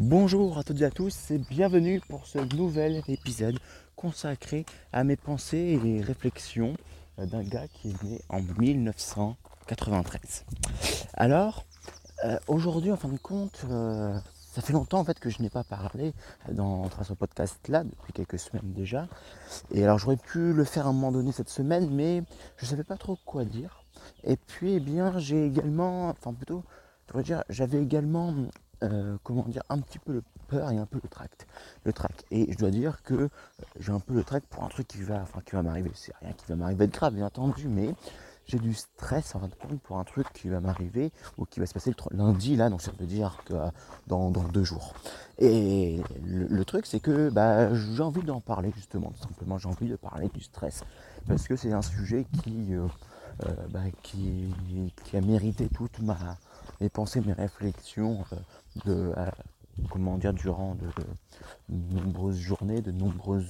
Bonjour à toutes et à tous et bienvenue pour ce nouvel épisode consacré à mes pensées et réflexions euh, d'un gars qui est né en 1993. Alors, euh, aujourd'hui en fin de compte, euh, ça fait longtemps en fait que je n'ai pas parlé dans ce podcast là, depuis quelques semaines déjà. Et alors j'aurais pu le faire à un moment donné cette semaine, mais je ne savais pas trop quoi dire. Et puis eh bien j'ai également, enfin plutôt, je dire, j'avais également euh, comment dire, un petit peu le peur et un peu le tract. Le tract. Et je dois dire que euh, j'ai un peu le tract pour un truc qui va, enfin, qui va m'arriver. C'est rien qui va m'arriver de grave, bien entendu, mais j'ai du stress en fin de compte pour un truc qui va m'arriver ou qui va se passer le lundi là, donc ça veut dire que euh, dans, deux jours. Et le, truc c'est que bah, j'ai envie d'en parler justement, tout simplement j'ai envie de parler du stress parce que c'est un sujet qui, bah, qui, qui, a mérité toute ma, mes pensées, mes réflexions de, comment dire, durant de, nombreuses journées, de nombreuses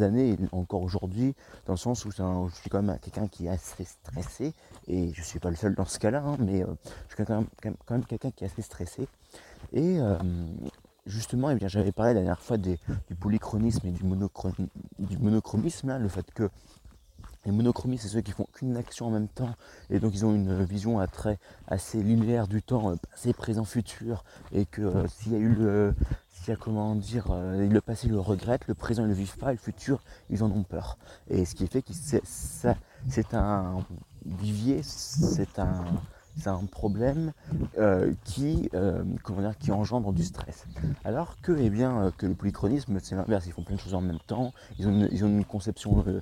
années, encore aujourd'hui, dans le sens où je suis quand même quelqu'un qui est assez stressé, et je ne suis pas le seul dans ce cas-là, hein, mais euh, je suis quand même, quelqu'un qui est assez stressé. Et euh, justement, eh j'avais parlé la dernière fois du polychronisme et du, du monochromisme, le fait que les monochromistes, c'est ceux qui font qu'une action en même temps, et donc ils ont une vision à très assez linéaire du temps, euh, passé, présent, futur, et que euh, s'il y a eu le, s'il y a comment dire, euh, le passé ils le regrettent, le présent ils le vivent pas, et le futur ils en ont peur. Et ce qui fait que c'est, ça, c'est un vivier, c'est un, c'est un problème qui, comment dire, qui engendre du stress. Alors que, eh bien, que le polychronisme, c'est l'inverse, ils font plein de choses en même temps, ils ont ils ont une conception euh,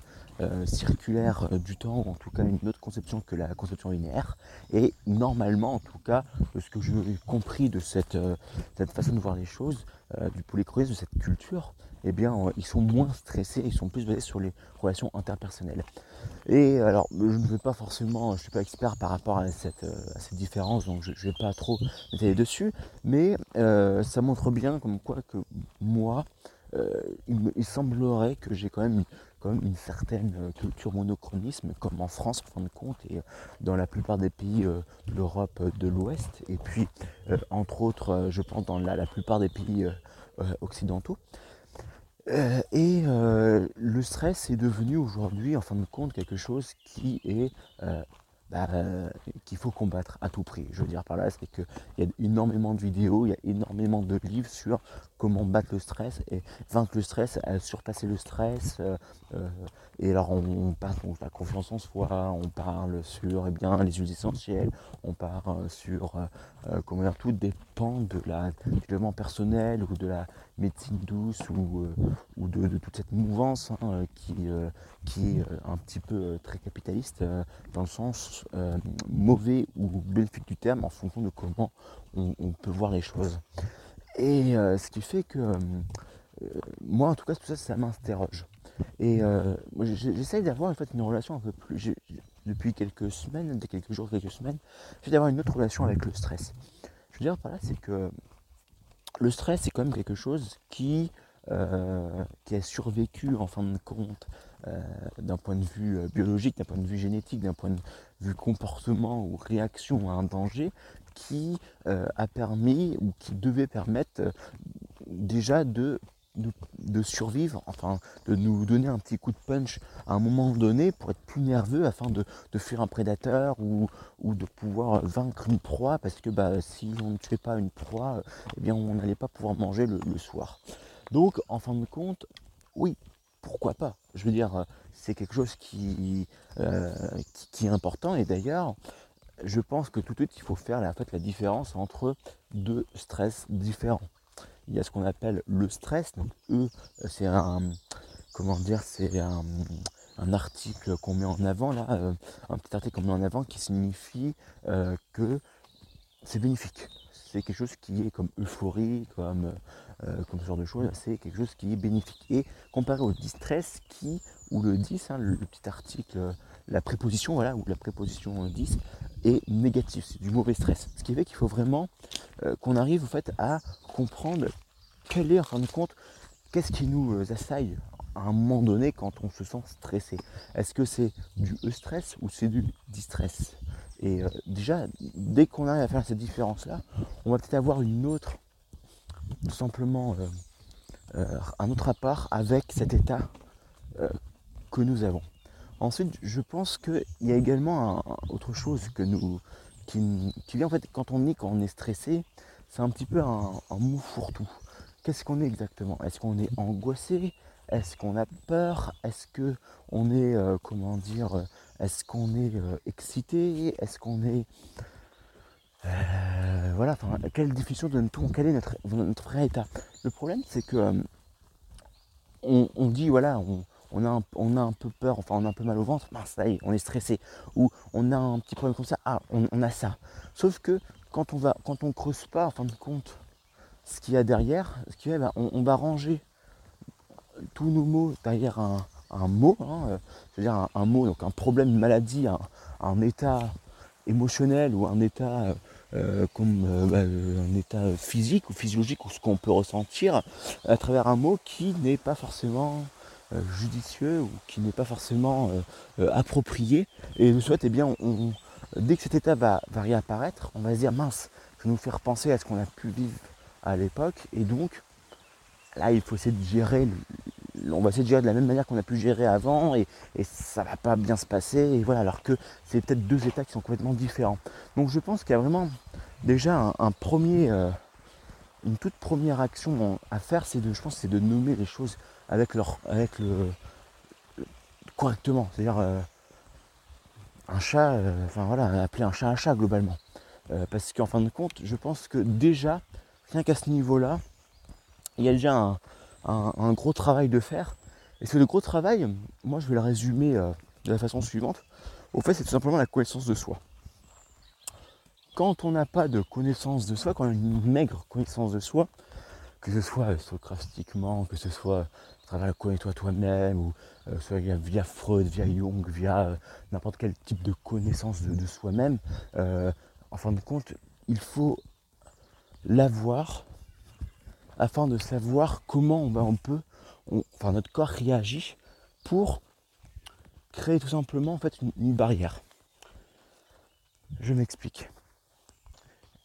circulaire euh, du temps, ou en tout cas une autre conception que la conception linéaire. Et normalement, en tout cas, ce que j'ai compris de cette, euh, cette, façon de voir les choses, du polychronisme, de cette culture, eh bien, ils sont moins stressés, ils sont plus basés sur les relations interpersonnelles. Et alors, je ne veux pas forcément, je ne suis pas expert par rapport à cette, différence, donc je ne vais pas trop m'étaler dessus, mais ça montre bien comme quoi que moi, il, semblerait que j'ai quand même comme une certaine euh, culture monochronisme, comme en France en fin de compte, et euh, dans la plupart des pays euh, de l'Europe de l'Ouest, et puis entre autres, je pense dans la, plupart des pays occidentaux. et le stress est devenu aujourd'hui, en fin de compte, quelque chose qui est bah, qu'il faut combattre à tout prix. Je veux dire par là, c'est qu'il y a énormément de vidéos, il y a énormément de livres sur comment battre le stress et vaincre le stress, surpasser le stress. Euh, euh, et alors on, parle de la confiance en soi, on parle sur eh bien, les huiles essentielles, on parle sur euh, comment dire, tout dépend de la développement personnel ou de la médecine douce ou, ou de, toute cette mouvance hein, qui, qui est un petit peu très capitaliste dans le sens mauvais ou bénéfique du terme en fonction de comment on peut voir les choses. Et euh, ce qui fait que euh, moi en tout cas tout ça ça m'interroge. Et euh, j'essaye d'avoir en fait une relation un peu plus. Depuis quelques semaines, quelques jours, quelques semaines, j'essaie d'avoir une autre relation avec le stress. Je veux dire par là, c'est que le stress, c'est quand même quelque chose qui, qui a survécu en fin de compte d'un point de vue biologique, d'un point de vue génétique, d'un point de vue comportement ou réaction à un danger, qui euh, a permis ou qui devait permettre euh, déjà de, de, survivre, enfin de nous donner un petit coup de punch à un moment donné pour être plus nerveux afin de, fuir un prédateur ou, de pouvoir vaincre une proie parce que bah, si on ne tuait pas une proie, eh bien on n'allait pas pouvoir manger le, soir. Donc en fin de compte, oui, pourquoi pas? Je veux dire, c'est quelque chose qui, euh, qui, est important et d'ailleurs, je pense que tout de suite, il faut faire fait, la différence entre deux stress différents. Il y a ce qu'on appelle le stress. Donc, E, c'est un, comment dire, c'est un, article qu'on met en avant là, euh, un petit article qu'on met en avant qui signifie euh, que c'est bénéfique. C'est quelque chose qui est comme euphorie, comme, euh, comme ce genre de choses, c'est quelque chose qui est bénéfique. Et comparé au distress qui, ou le 10, hein, le, petit article, la préposition, voilà, ou la préposition 10, est négatif, c'est du mauvais stress. Ce qui fait qu'il faut vraiment euh, qu'on arrive en fait à comprendre quel est en fin de compte, qu'est-ce qui nous euh, assaille à un moment donné quand on se sent stressé. Est-ce que c'est du e-stress ou c'est du distress? Et euh, déjà, dès qu'on arrive à faire cette différence-là, on va peut-être avoir une autre tout simplement un autre rapport avec cet état que nous avons. Ensuite, je pense qu'il y a également autre chose que nous, qui, vient en fait quand on est, quand on est stressé, c'est un petit peu un, mou fourre-tout. Qu'est-ce qu'on est exactement? Est-ce qu'on est angoissé? Est-ce qu'on a peur? Est-ce que on est, euh, comment dire, euh, est-ce qu'on est euh, excité? Est-ce qu'on est, voilà, quelle définition donne-t-on Quel notre, vrai état? Le problème, c'est que on, on, dit, voilà, on, on a, un, peu peur, enfin on a un peu mal au ventre, ça y est, on est stressé. Ou on a un petit problème comme ça, ah, on, a ça. Sauf que quand on va, quand on creuse pas, en fin de compte, ce qu'il y a derrière, ce qui est, ben, on, va ranger tous nos mots derrière un, mot, hein, c'est-à-dire un, mot, donc un problème, une maladie, un, état émotionnel ou un état euh, comme euh, ben, un état physique ou physiologique ou ce qu'on peut ressentir à travers un mot qui n'est pas forcément euh, judicieux ou qui n'est pas forcément euh, euh, approprié. Et de souhaite, eh bien, on, dès que cet état va, réapparaître, on va se dire mince, ça va nous faire penser à ce qu'on a pu vivre à l'époque. Et donc, là, il faut essayer de gérer. On va essayer de gérer de la même manière qu'on a pu gérer avant et, et ça va pas bien se passer. Et voilà, alors que c'est peut-être deux états qui sont complètement différents. Donc je pense qu'il y a vraiment déjà un, premier, une toute première action à faire, c'est de, je pense, c'est de nommer les choses correctement. C'est-à-dire euh, un chat, euh, enfin voilà, appeler un chat un chat globalement. Euh, parce qu'en fin de compte, je pense que déjà, rien qu'à ce niveau-là, il y a déjà un, gros travail de faire. Et ce gros travail, moi je vais le résumer de la façon suivante. Au fait, c'est tout simplement la connaissance de soi. Quand on n'a pas de connaissance de soi, quand on a une maigre connaissance de soi, que ce soit socrastiquement, que ce soit travers connais-toi toi-même, ou euh, soit via, Freud, via Jung, via euh, n'importe quel type de connaissance de, soi-même, euh, en fin de compte, il faut l'avoir afin de savoir comment on, peut, enfin notre corps réagit pour créer tout simplement en fait une, barrière. Je m'explique.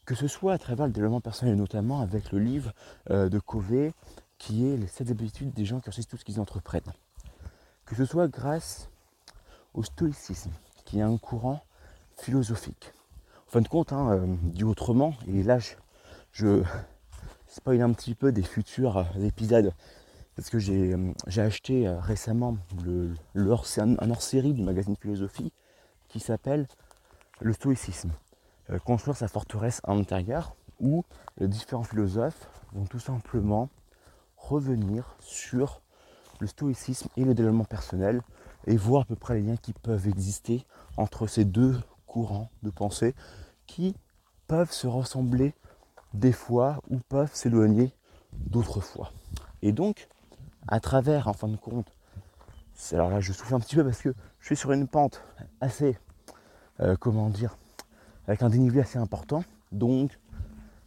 Que ce soit à travers le développement personnel, notamment avec le livre de Covey, qui est les 7 habitudes des gens qui réussissent tout ce qu'ils entreprennent. Que ce soit grâce au stoïcisme, qui est un courant philosophique. En fin de compte, hein, euh, dit autrement, et là je, je spoil un petit peu des futurs euh, épisodes, parce que j'ai euh, acheté récemment le, un hors-série du magazine Philosophie qui s'appelle Le stoïcisme. Construire sa forteresse à l'intérieur, où les différents philosophes vont tout simplement revenir sur le stoïcisme et le développement personnel et voir à peu près les liens qui peuvent exister entre ces deux courants de pensée qui peuvent se ressembler des fois ou peuvent s'éloigner d'autres fois. Et donc, à travers, en fin de compte, alors là je souffle un petit peu parce que je suis sur une pente assez, euh, comment dire, avec un dénivelé assez important. Donc,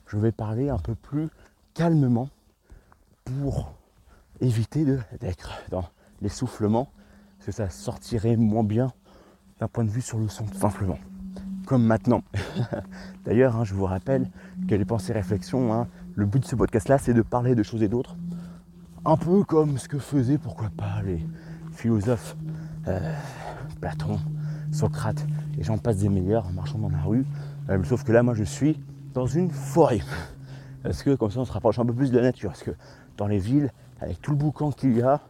je vais parler un peu plus calmement pour éviter d'être dans l'essoufflement, parce que ça sortirait moins bien d'un point de vue sur le son, tout simplement. Comme maintenant. D'ailleurs, hein, je vous rappelle que les pensées réflexions, hein, le but de ce podcast-là, c'est de parler de choses et d'autres. Un peu comme ce que faisaient, pourquoi pas, les philosophes euh, Platon, Socrate, et j'en passe des meilleurs en marchant dans la rue. Euh, sauf que là, moi, je suis dans une forêt. Parce que comme ça, on se rapproche un peu plus de la nature? Parce que dans les villes, avec tout le boucan qu'il y a,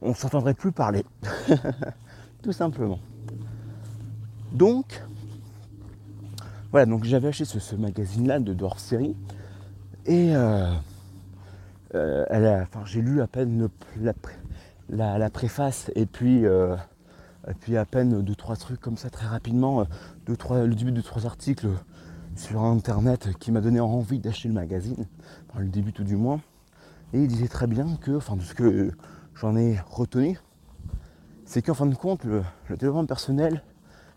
on s'entendrait plus parler? tout simplement. Donc, voilà, donc j'avais acheté ce, magazine-là de Dehors Série. Et euh, euh, j'ai lu à peine la, préface et puis, et puis à peine deux, trois trucs comme ça très rapidement, deux, trois, le début de trois articles sur internet qui m'a donné envie d'acheter le magazine, le début tout du moins. Et il disait très bien que, enfin de ce que j'en ai retenu, c'est qu'en fin de compte, le, développement personnel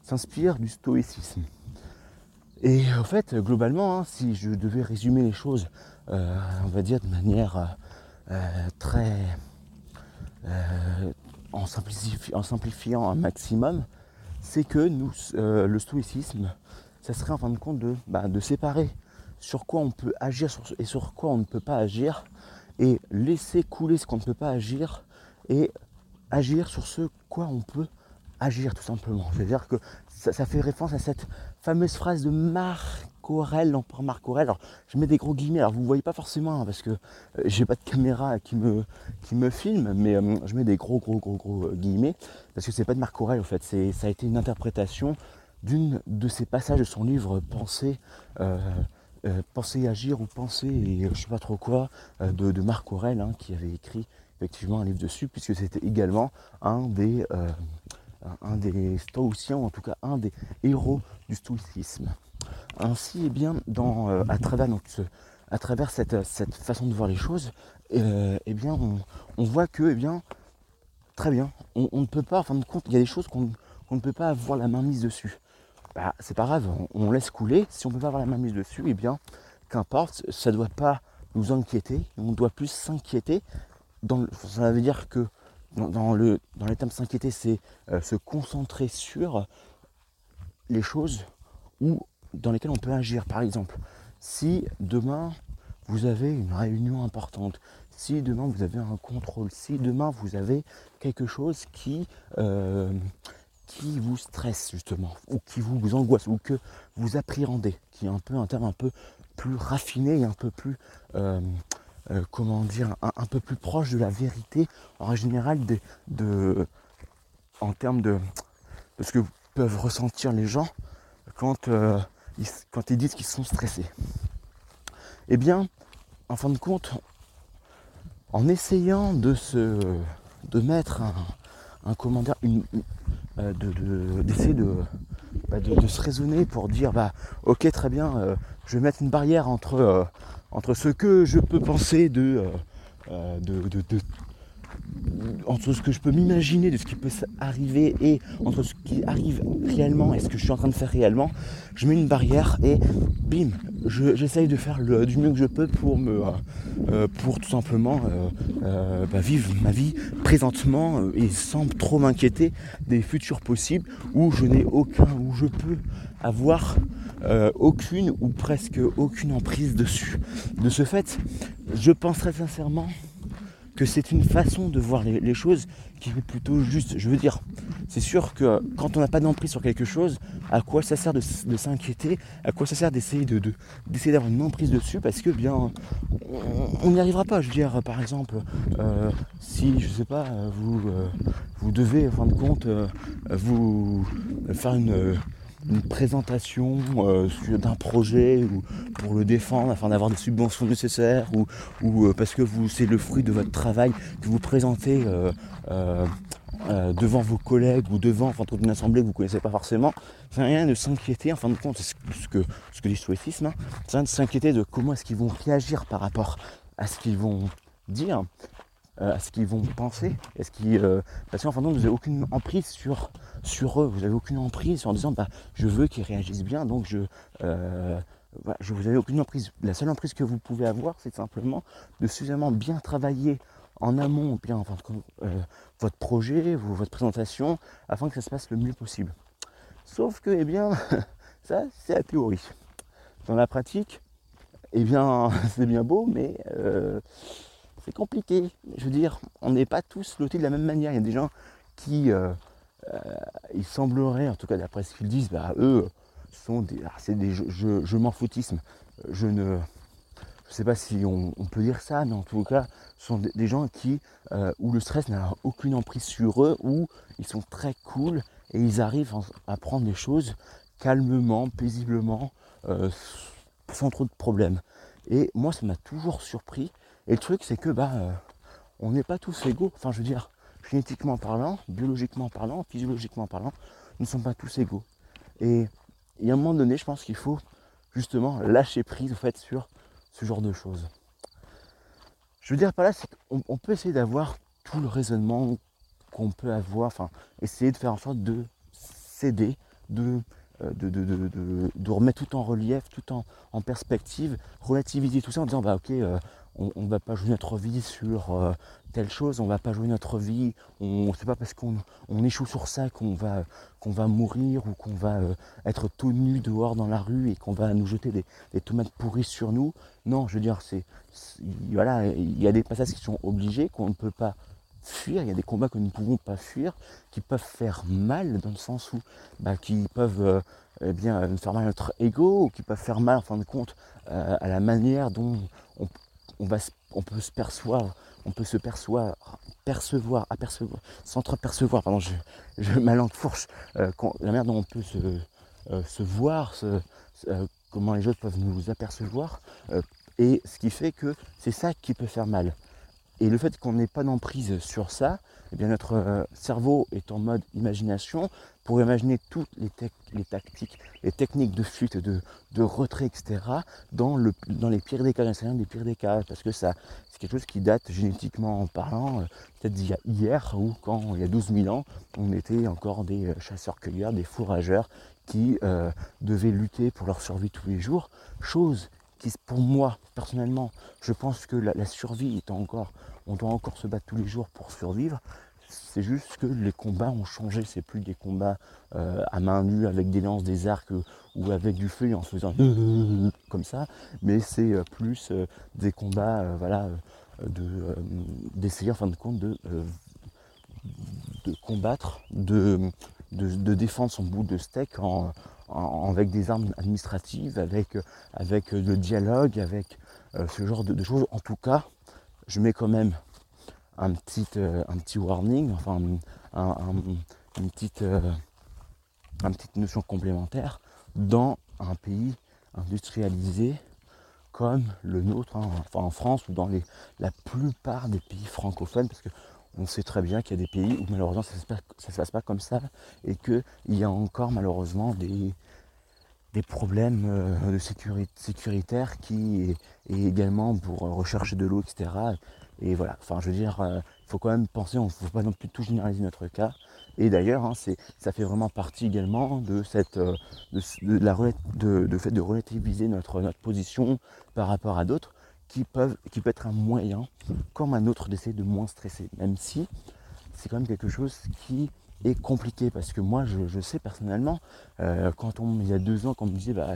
s'inspire du stoïcisme. Et en fait, globalement, hein, si je devais résumer les choses, euh, on va dire de manière euh, très... Euh, en, en, simplifiant un maximum, c'est que nous, le stoïcisme, ça serait en fin de compte de, bah, de séparer sur quoi on peut agir et sur quoi on ne peut pas agir, et laisser couler ce qu'on ne peut pas agir, et agir sur ce quoi on peut agir tout simplement. C'est-à-dire que ça, fait référence à cette fameuse phrase de Marc Aurel, par Marc Aurel. Alors je mets des gros guillemets, alors vous ne voyez pas forcément hein, parce que euh, j'ai pas de caméra qui me, qui me filme, mais euh, je mets des gros gros gros gros euh, guillemets parce que c'est pas de Marc Aurel en fait, ça a été une interprétation d'une de ces passages de son livre Penser. penser agir ou penser et je sais pas trop quoi de, Marc Aurel hein, qui avait écrit effectivement un livre dessus puisque c'était également un des un des stoïciens, en tout cas un des héros du stoïcisme. Ainsi, eh bien, dans, euh, à travers, cette, façon de voir les choses, euh, eh bien, on, voit que, eh bien, très bien, on, ne peut pas, en fin de il y a des choses qu'on ne peut pas avoir la main mise dessus. Bah, c'est pas grave, on, laisse couler. Si on ne peut pas avoir la main mise dessus, eh bien, qu'importe, ça ne doit pas nous inquiéter, on doit plus s'inquiéter. Ça veut dire que dans, le, dans les termes s'inquiéter, c'est euh, se concentrer sur les choses dans lesquelles on peut agir. Par exemple, si demain vous avez une réunion importante, si demain vous avez un contrôle, si demain vous avez quelque chose qui, euh, qui vous stresse justement, ou qui vous, angoisse, ou que vous appréhendez, qui est un peu un terme un peu plus raffiné et un peu plus euh, euh, comment dire, un, peu plus proche de la vérité en général de, en termes de, ce que peuvent ressentir les gens quand, euh, ils, quand ils disent qu'ils sont stressés. Eh bien, en fin de compte, en essayant de se de mettre un, un une, euh, d'essayer de, bah, de, de, se raisonner pour dire bah ok très bien je vais mettre une barrière entre entre ce que je peux penser de, euh, euh, entre ce que je peux m'imaginer de ce qui peut arriver et entre ce qui arrive réellement et ce que je suis en train de faire réellement, je mets une barrière et bim, j'essaye de faire du mieux que je peux pour me euh, pour tout simplement bah, vivre ma vie présentement et sans trop m'inquiéter des futurs possibles où je n'ai aucun, où je peux avoir euh, aucune ou presque aucune emprise dessus. De ce fait, je pense très sincèrement que c'est une façon de voir les, choses qui est plutôt juste. Je veux dire, c'est sûr que quand on n'a pas d'emprise sur quelque chose, à quoi ça sert de, s'inquiéter? À quoi ça sert d'essayer de, d'essayer d'avoir une emprise dessus Parce que bien, on n'y arrivera pas. Je veux dire, par exemple, euh, si je sais pas, vous euh, vous devez, en fin de compte, vous faire une une présentation euh, d'un projet ou pour le défendre afin d'avoir des subventions nécessaires ou, euh, parce que c'est le fruit de votre travail que vous présentez euh, devant vos collègues ou devant enfin, une assemblée que vous ne connaissez pas forcément, c'est rien de s'inquiéter, en fin de compte, c'est ce que, ce que dit stoïcisme, hein. c'est rien de s'inquiéter de comment est-ce qu'ils vont réagir par rapport à ce qu'ils vont dire, à ce qu'ils vont penser, est-ce parce qu'en fin de compte, vous n'avez aucune emprise sur sur eux. Vous n'avez aucune emprise en disant bah, je veux qu'ils réagissent bien, donc je, euh, vous avez aucune emprise. La seule emprise que vous pouvez avoir, c'est simplement de suffisamment bien travailler en amont, bien enfin, euh, votre projet, votre présentation, afin que ça se passe le mieux possible. Sauf que, eh bien, ça, c'est la théorie. Dans la pratique, eh bien, c'est bien beau, mais euh, c'est compliqué. Je veux dire, on n'est pas tous lotis de la même manière. Il y a des gens qui il semblerait, en tout cas d'après ce qu'ils disent, bah, eux sont des, c'est des je, m'en foutisme. Je ne, je sais pas si on, peut dire ça, mais en tout cas, ce sont des, gens qui, euh, où le stress n'a aucune emprise sur eux, où ils sont très cool et ils arrivent à prendre les choses calmement, paisiblement, euh, sans trop de problèmes. Et moi, ça m'a toujours surpris. Et le truc, c'est que bah, on n'est pas tous égaux. Enfin, je veux dire, génétiquement parlant, biologiquement parlant, physiologiquement parlant, nous ne sommes pas tous égaux. Et il y a un moment donné, je pense qu'il faut justement lâcher prise fait sur ce genre de choses. Je veux dire par là, c'est qu'on peut essayer d'avoir tout le raisonnement qu'on peut avoir, enfin, essayer de faire en sorte de céder, de, euh, de, remettre tout en relief, tout en, perspective, relativiser tout ça en disant bah ok, euh, on ne va pas jouer notre vie sur euh, telle chose, on va pas jouer notre vie, on sait pas parce qu'on échoue sur ça qu'on va, mourir ou qu'on va euh, être tout nu dehors dans la rue et qu'on va nous jeter des, tomates pourries sur nous. Non, je veux dire, c'est, voilà, il y a des passages qui sont obligés, qu'on ne peut pas fuir, il y a des combats que nous ne pouvons pas fuir, qui peuvent faire mal dans le sens où, bah, qui peuvent euh, eh bien, faire mal à notre ego, ou qui peuvent faire mal en fin de compte à la manière dont on, on, va, on peut se percevoir, on peut se percevoir, percevoir, apercevoir, s'entrepercevoir, pardon, je, je, ma langue fourche, euh, la manière dont on peut se, euh, se voir, euh, comment les autres peuvent nous apercevoir, et ce qui fait que c'est ça qui peut faire mal. Et le fait qu'on n'ait pas d'emprise sur ça, eh bien notre euh, cerveau est en mode imagination pour imaginer toutes les, tactiques, les techniques de fuite, de, retrait, etc. dans, le, dans les pires des cas, des pires des parce que c'est quelque chose qui date génétiquement en parlant, euh, peut-être d'il y a hier ou quand il y a 12 000 ans, on était encore des euh, chasseurs-cueilleurs, des fourrageurs qui devaient lutter pour leur survie tous les jours, chose pour moi, personnellement, je pense que la, survie est encore, on doit encore se battre tous les jours pour survivre. C'est juste que les combats ont changé, c'est plus des combats euh, à main nue avec des lances, des arcs euh, ou avec du feu en faisant comme ça, mais c'est euh, plus des combats, voilà, de d'essayer en fin de compte de, de combattre, de, de, défendre son bout de steak en, avec des armes administratives, avec, avec le dialogue, avec euh, ce genre de, choses. En tout cas, je mets quand même un petit, euh, un petit warning, enfin une, petite, euh, une petite notion complémentaire dans un pays industrialisé comme le nôtre, hein, enfin en France ou dans les, la plupart des pays francophones, parce que on sait très bien qu'il y a des pays où malheureusement ça ne se, passe pas comme ça et qu'il y a encore malheureusement des, des problèmes euh, de sécurité, sécuritaires qui et, également pour rechercher de l'eau, etc. Et voilà, enfin je veux dire, il euh, faut quand même penser, on ne faut pas non plus tout généraliser notre cas. Et d'ailleurs, hein, ça fait vraiment partie également de cette euh, de, la, de, fait de relativiser notre, notre position par rapport à d'autres qui, peuvent, qui peut être un moyen, comme un autre, d'essayer de moins stresser. Même si c'est quand même quelque chose qui est compliqué parce que moi je, sais personnellement euh, quand on il y a deux ans quand on me disait bah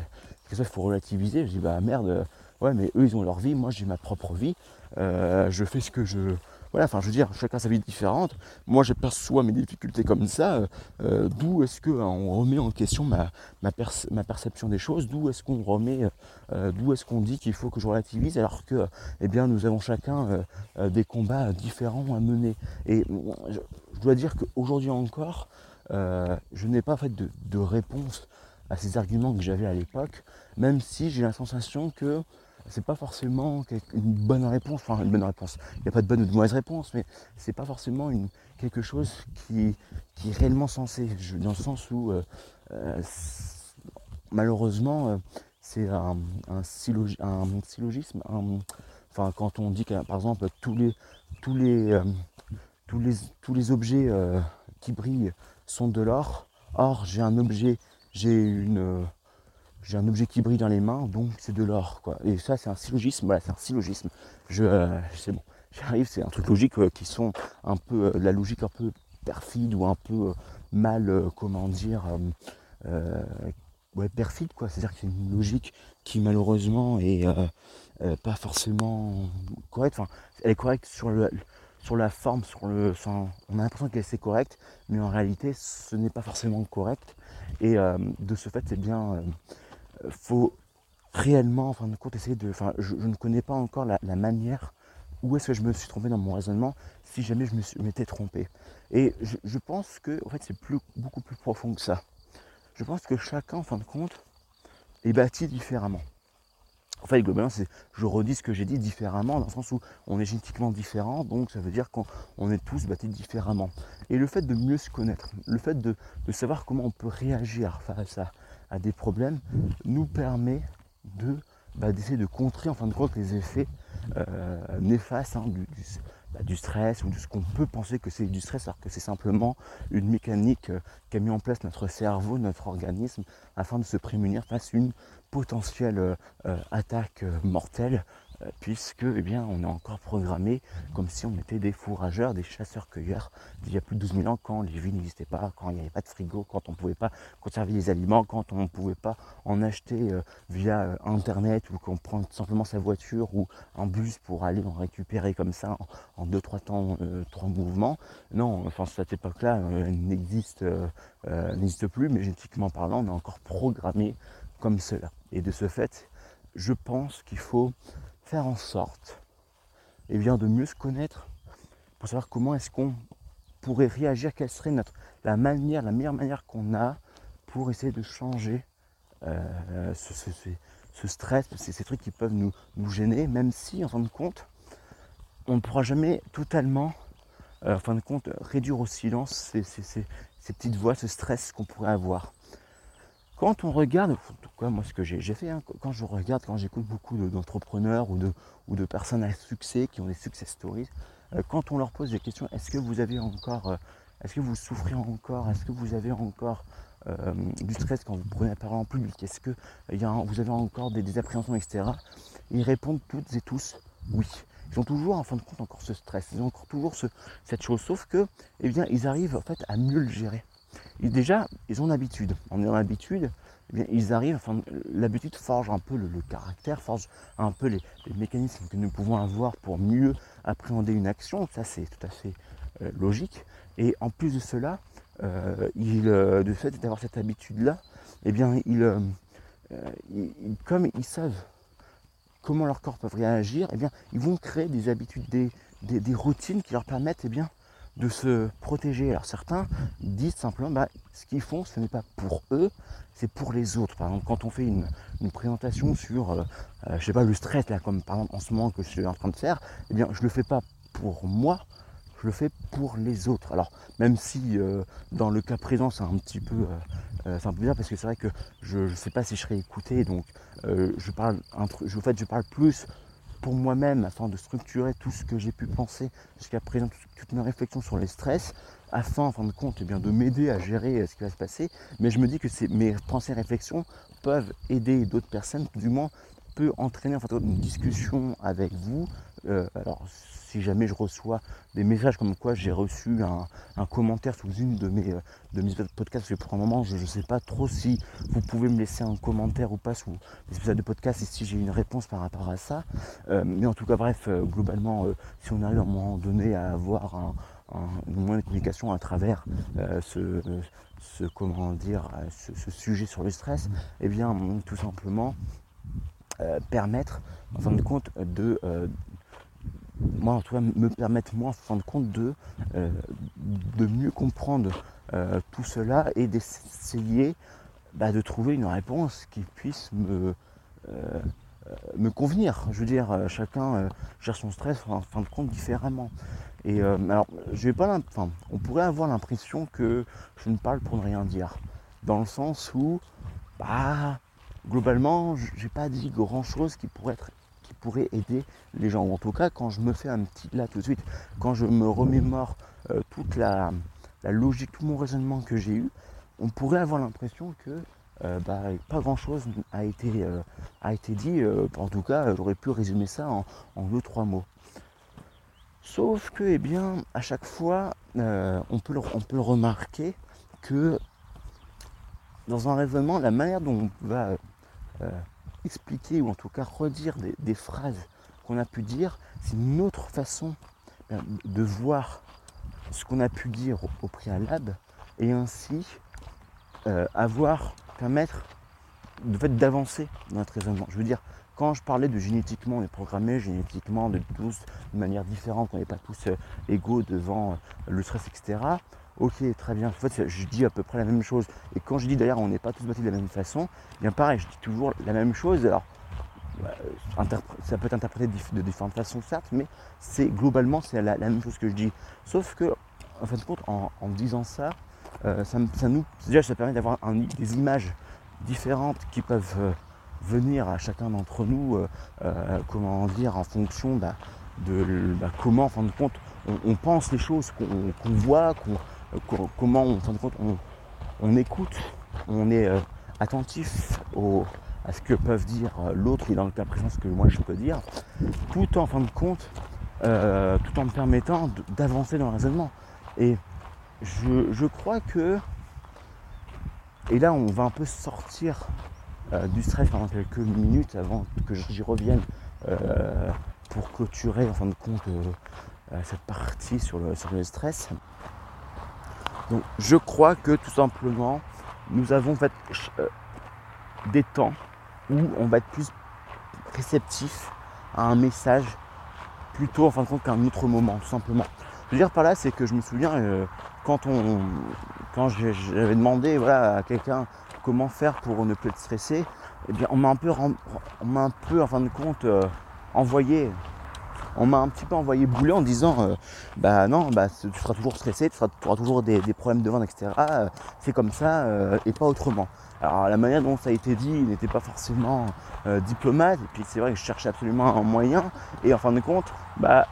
il faut relativiser je dis bah merde ouais mais eux ils ont leur vie moi j'ai ma propre vie euh, je fais ce que je voilà, enfin je veux dire, chacun sa vie différente. Moi je perçois mes difficultés comme ça. Euh, euh, d'où est-ce qu'on hein, remet en question ma, perception des choses D'où est-ce qu'on remet, euh, d'où est-ce qu'on dit qu'il faut que je relativise alors que eh bien nous avons chacun des combats différents à mener. Et je, dois dire qu'aujourd'hui encore, je n'ai pas fait de réponse à ces arguments que j'avais à l'époque, même si j'ai la sensation que c'est pas forcément une bonne réponse, enfin une bonne réponse. Il n'y a pas de bonne ou de mauvaise réponse, mais c'est pas forcément quelque chose qui, qui est réellement sensé, dans le sens où euh, euh, malheureusement euh, c'est un, un, syllogisme. enfin, quand on dit que par exemple tous les, tous les, tous les, tous les objets qui brillent sont de l'or, or j'ai un objet, j'ai une j'ai un objet qui brille dans les mains, donc c'est de l'or. Quoi. Et ça, c'est un syllogisme. Voilà, c'est un syllogisme. Je, euh, c'est bon, j'arrive, c'est un truc logique euh, qui sont un peu, euh, la logique un peu perfide ou un peu mal, comment dire, ouais, perfide, quoi. C'est-à-dire que c'est une logique qui malheureusement est pas forcément correcte. Enfin, elle est correcte sur le, sur la forme, sur le, on a l'impression qu'elle c'est correcte, mais en réalité, ce n'est pas forcément correct. Et de ce fait, c'est bien faut réellement, en fin de compte, essayer de. Enfin, je, ne connais pas encore la, manière où est-ce que je me suis trompé dans mon raisonnement si jamais je m'étais trompé. Et je, pense que en fait c'est plus, beaucoup plus profond que ça. Je pense que chacun, en fin de compte, est bâti différemment. En fait, globalement, je redis ce que j'ai dit différemment, dans le sens où on est génétiquement différent, donc ça veut dire qu'on est tous bâtis différemment. Et le fait de mieux se connaître, le fait de, de savoir comment on peut réagir face à, à des problèmes nous permet de bah, d'essayer de contrer en fin de compte les effets euh, néfastes hein, bah, du, stress ou de ce qu'on peut penser que c'est du stress alors que c'est simplement une mécanique euh, qu'a mis en place notre cerveau, notre organisme afin de se prémunir face à une potentielle euh, attaque mortelle puisque eh bien, on est encore programmé comme si on était des fourrageurs, des chasseurs-cueilleurs d'il y a plus de 12 000 ans, quand les vies n'existaient pas, quand il n'y avait pas de frigo, quand on ne pouvait pas conserver les aliments, quand on ne pouvait pas en acheter euh, via euh, Internet, ou qu'on prend simplement sa voiture ou un bus pour aller en récupérer comme ça en 2-3 temps, 3 mouvements. Non, enfin, cette époque-là n'existe, n'existe plus, mais génétiquement parlant, on est encore programmé comme cela. Et de ce fait, je pense qu'il faut faire en sorte eh bien, de mieux se connaître pour savoir comment est-ce qu'on pourrait réagir, quelle serait notre, la manière, la meilleure manière qu'on a pour essayer de changer euh, ce, stress, ces, trucs qui peuvent nous, gêner, même si en fin de compte, on ne pourra jamais totalement, euh, fin de compte, réduire au silence ces petites voix, ce stress qu'on pourrait avoir. Quand on regarde, en tout cas moi ce que j'ai fait, hein, quand je regarde, quand j'écoute beaucoup d'entrepreneurs ou, de, personnes à succès qui ont des success stories, euh, quand on leur pose des questions, est-ce que vous avez encore, euh, est-ce que vous souffrez encore, est-ce que vous avez encore euh, du stress quand vous prenez la parole en public, est-ce que vous avez encore des, appréhensions, etc. Ils répondent toutes et tous oui. Ils ont toujours en fin de compte encore ce stress, ils ont encore toujours cette chose, sauf que eh bien, ils arrivent en fait à mieux le gérer déjà, ils ont l'habitude. En ayant l'habitude, eh ils arrivent, enfin, l'habitude forge un peu le, caractère, forge un peu les, mécanismes que nous pouvons avoir pour mieux appréhender une action. Ça, c'est tout à fait euh, logique. Et en plus de cela, euh, euh, de fait d'avoir cette habitude-là, eh bien, ils, comme ils savent comment leur corps peut réagir, eh bien, ils vont créer des habitudes, des, des routines qui leur permettent eh bien, de se protéger. Alors certains disent simplement, bah, ce qu'ils font, ce n'est pas pour eux, c'est pour les autres. Par exemple, quand on fait une, présentation sur, euh, euh, je sais pas, le stress, là, comme par exemple en ce moment que je suis en train de faire, eh bien, je le fais pas pour moi, je le fais pour les autres. Alors, même si euh, dans le cas présent, c'est un petit peu, c'est un bizarre parce que c'est vrai que je ne sais pas si je serai écouté, donc je parle, je parle plus pour moi-même afin de structurer tout ce que j'ai pu penser jusqu'à présent, toutes mes réflexions sur les stress, afin en fin de compte eh bien, de m'aider à gérer euh, ce qui va se passer. Mais je me dis que mes pensées et réflexions peuvent aider d'autres personnes, du moins peut entraîner en une discussion avec vous. Euh, alors si jamais je reçois des messages comme quoi j'ai reçu un, commentaire sous une de mes, euh, de mes podcasts, parce que pour un moment je ne sais pas trop si vous pouvez me laisser un commentaire ou pas sous les épisodes de podcast et si j'ai une réponse par rapport à ça. Euh, mais en tout cas bref, euh, globalement, si on arrive à un moment donné à avoir un, un, de communication à travers ce, ce, comment dire, ce, sujet sur le stress, eh bien tout simplement permettre en fin de compte de, moi en tout cas me permettre moi en fin de compte de, euh, de mieux comprendre euh, tout cela et d'essayer bah, de trouver une réponse qui puisse me, euh, me convenir. Je veux dire, chacun gère son stress en fin de compte différemment. Et alors, je pas enfin, on pourrait avoir l'impression que je ne parle pour ne rien dire. Dans le sens où, bah, globalement, j'ai pas dit grand chose qui pourrait être pourrait aider les gens. En tout cas, quand je me fais un petit là tout de suite, quand je me remémore euh, toute la, logique, tout mon raisonnement que j'ai eu, on pourrait avoir l'impression que euh, bah, pas grand chose a été, euh, a été dit. en tout cas, j'aurais pu résumer ça en, deux, trois mots. Sauf que, eh bien, à chaque fois, on, peut le, on peut remarquer que dans un raisonnement, la manière dont on va expliquer ou en tout cas redire des, phrases qu'on a pu dire, c'est une autre façon euh, de voir ce qu'on a pu dire au, préalable et ainsi euh, avoir, permettre de fait d'avancer dans notre raisonnement. Je veux dire, quand je parlais de génétiquement, on est programmé génétiquement de tous de manière différente, qu'on n'est pas tous euh, égaux devant le stress, etc. Ok, très bien. En fait, je dis à peu près la même chose. Et quand je dis d'ailleurs on n'est pas tous bâtis de la même façon, bien pareil, je dis toujours la même chose. Alors, bah, ça peut être interprété de différentes façons, certes, mais c'est globalement c'est la, même chose que je dis. Sauf que, en fin de compte, en, disant ça, euh, ça, nous, déjà, ça permet d'avoir des images différentes qui peuvent euh, venir à chacun d'entre nous, euh, comment dire, en fonction bah, de bah, comment, en fin de compte, on, pense les choses, qu'on voit, qu'on comment on, on, écoute, on est euh, attentif à ce que peuvent dire l'autre et dans le cas présent ce que moi je peux dire, tout en fin de compte, tout en me permettant d'avancer dans le raisonnement. Et je, crois que, et là on va un peu sortir du stress pendant quelques minutes avant que j'y revienne pour clôturer en fin de compte cette partie sur le stress. Donc je crois que tout simplement nous avons fait euh, des temps où on va être plus réceptif à un message plutôt en fin de compte qu'à un autre moment, tout simplement. Je veux dire par là, c'est que je me souviens euh, quand on quand j'avais demandé voilà, à quelqu'un comment faire pour ne plus être stressé, eh bien on m'a un peu on m'a un peu en fin de compte euh, envoyé on m'a un petit peu envoyé bouler en disant euh, bah non, bah, tu seras toujours stressé, tu, auras toujours des, problèmes de vente, etc. Euh, c'est comme ça euh, et pas autrement. Alors la manière dont ça a été dit n'était pas forcément diplomate, et puis c'est vrai que je cherchais absolument un moyen, et en fin de compte, bah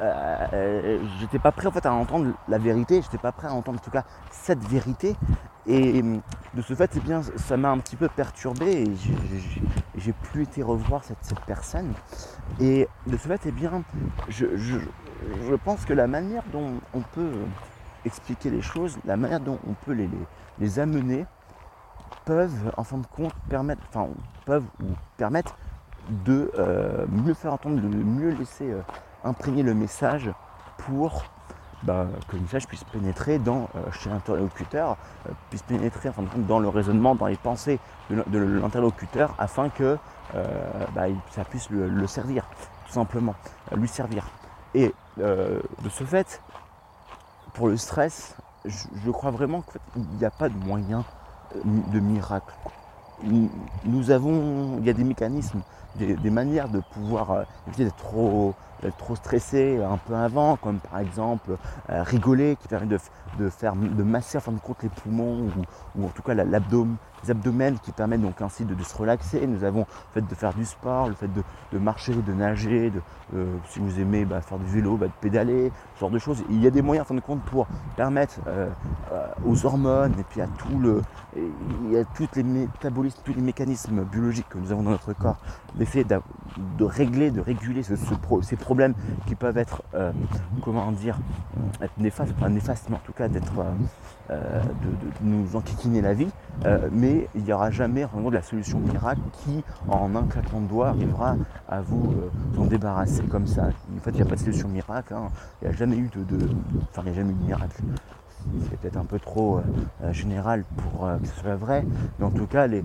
j'étais pas prêt en fait à entendre la vérité, j'étais pas prêt à entendre en tout cas cette vérité, et de ce fait, eh bien, ça m'a un petit peu perturbé et j'ai plus été revoir cette, personne. Et de ce fait, eh bien, je, pense que la manière dont on peut expliquer les choses, la manière dont on peut les, les, amener, peuvent en fin de compte permettre, enfin peuvent permettre de euh, mieux faire entendre, de mieux laisser euh, imprégner le message pour bah, que le message puisse pénétrer dans, euh, chez l'interlocuteur, euh, puisse pénétrer dans le raisonnement, dans les pensées de, l'interlocuteur, afin que euh, bah, ça puisse le, servir, tout simplement, lui servir. Et de ce fait, pour le stress, je, crois vraiment qu'il n'y a pas de moyen de miracle. Nous avons, il y a des mécanismes, des, manières de pouvoir éviter d'être trop d'être trop stressé un peu avant, comme par exemple euh, rigoler qui permet de, faire, de masser en fin de compte les poumons ou, en tout cas l'abdomen, les abdomens qui permettent donc ainsi de, se relaxer. Nous avons le fait de faire du sport, le fait de, marcher, de nager, de, euh, si vous aimez bah, faire du vélo, bah, de pédaler, genre de choses. Il y a des moyens en fin de compte pour permettre euh, aux hormones et puis à tout le, y a tous les métabolismes, tous les mécanismes biologiques que nous avons dans notre corps, d'essayer de, régler, de réguler ce, ces problèmes qui peuvent être, euh, comment dire, être néfastes, néfastes, mais en tout cas d'être, euh, euh, de, nous enquiquiner la vie. mais il n'y aura jamais vraiment de la solution miracle qui, en un claquement de doigts, arrivera à vous en débarrasser comme ça. En fait, il n'y a pas de solution miracle. Hein. Eu de, enfin, il n'y a jamais eu de miracle. C'est peut-être un peu trop général pour que ce soit vrai, mais en tout cas, les,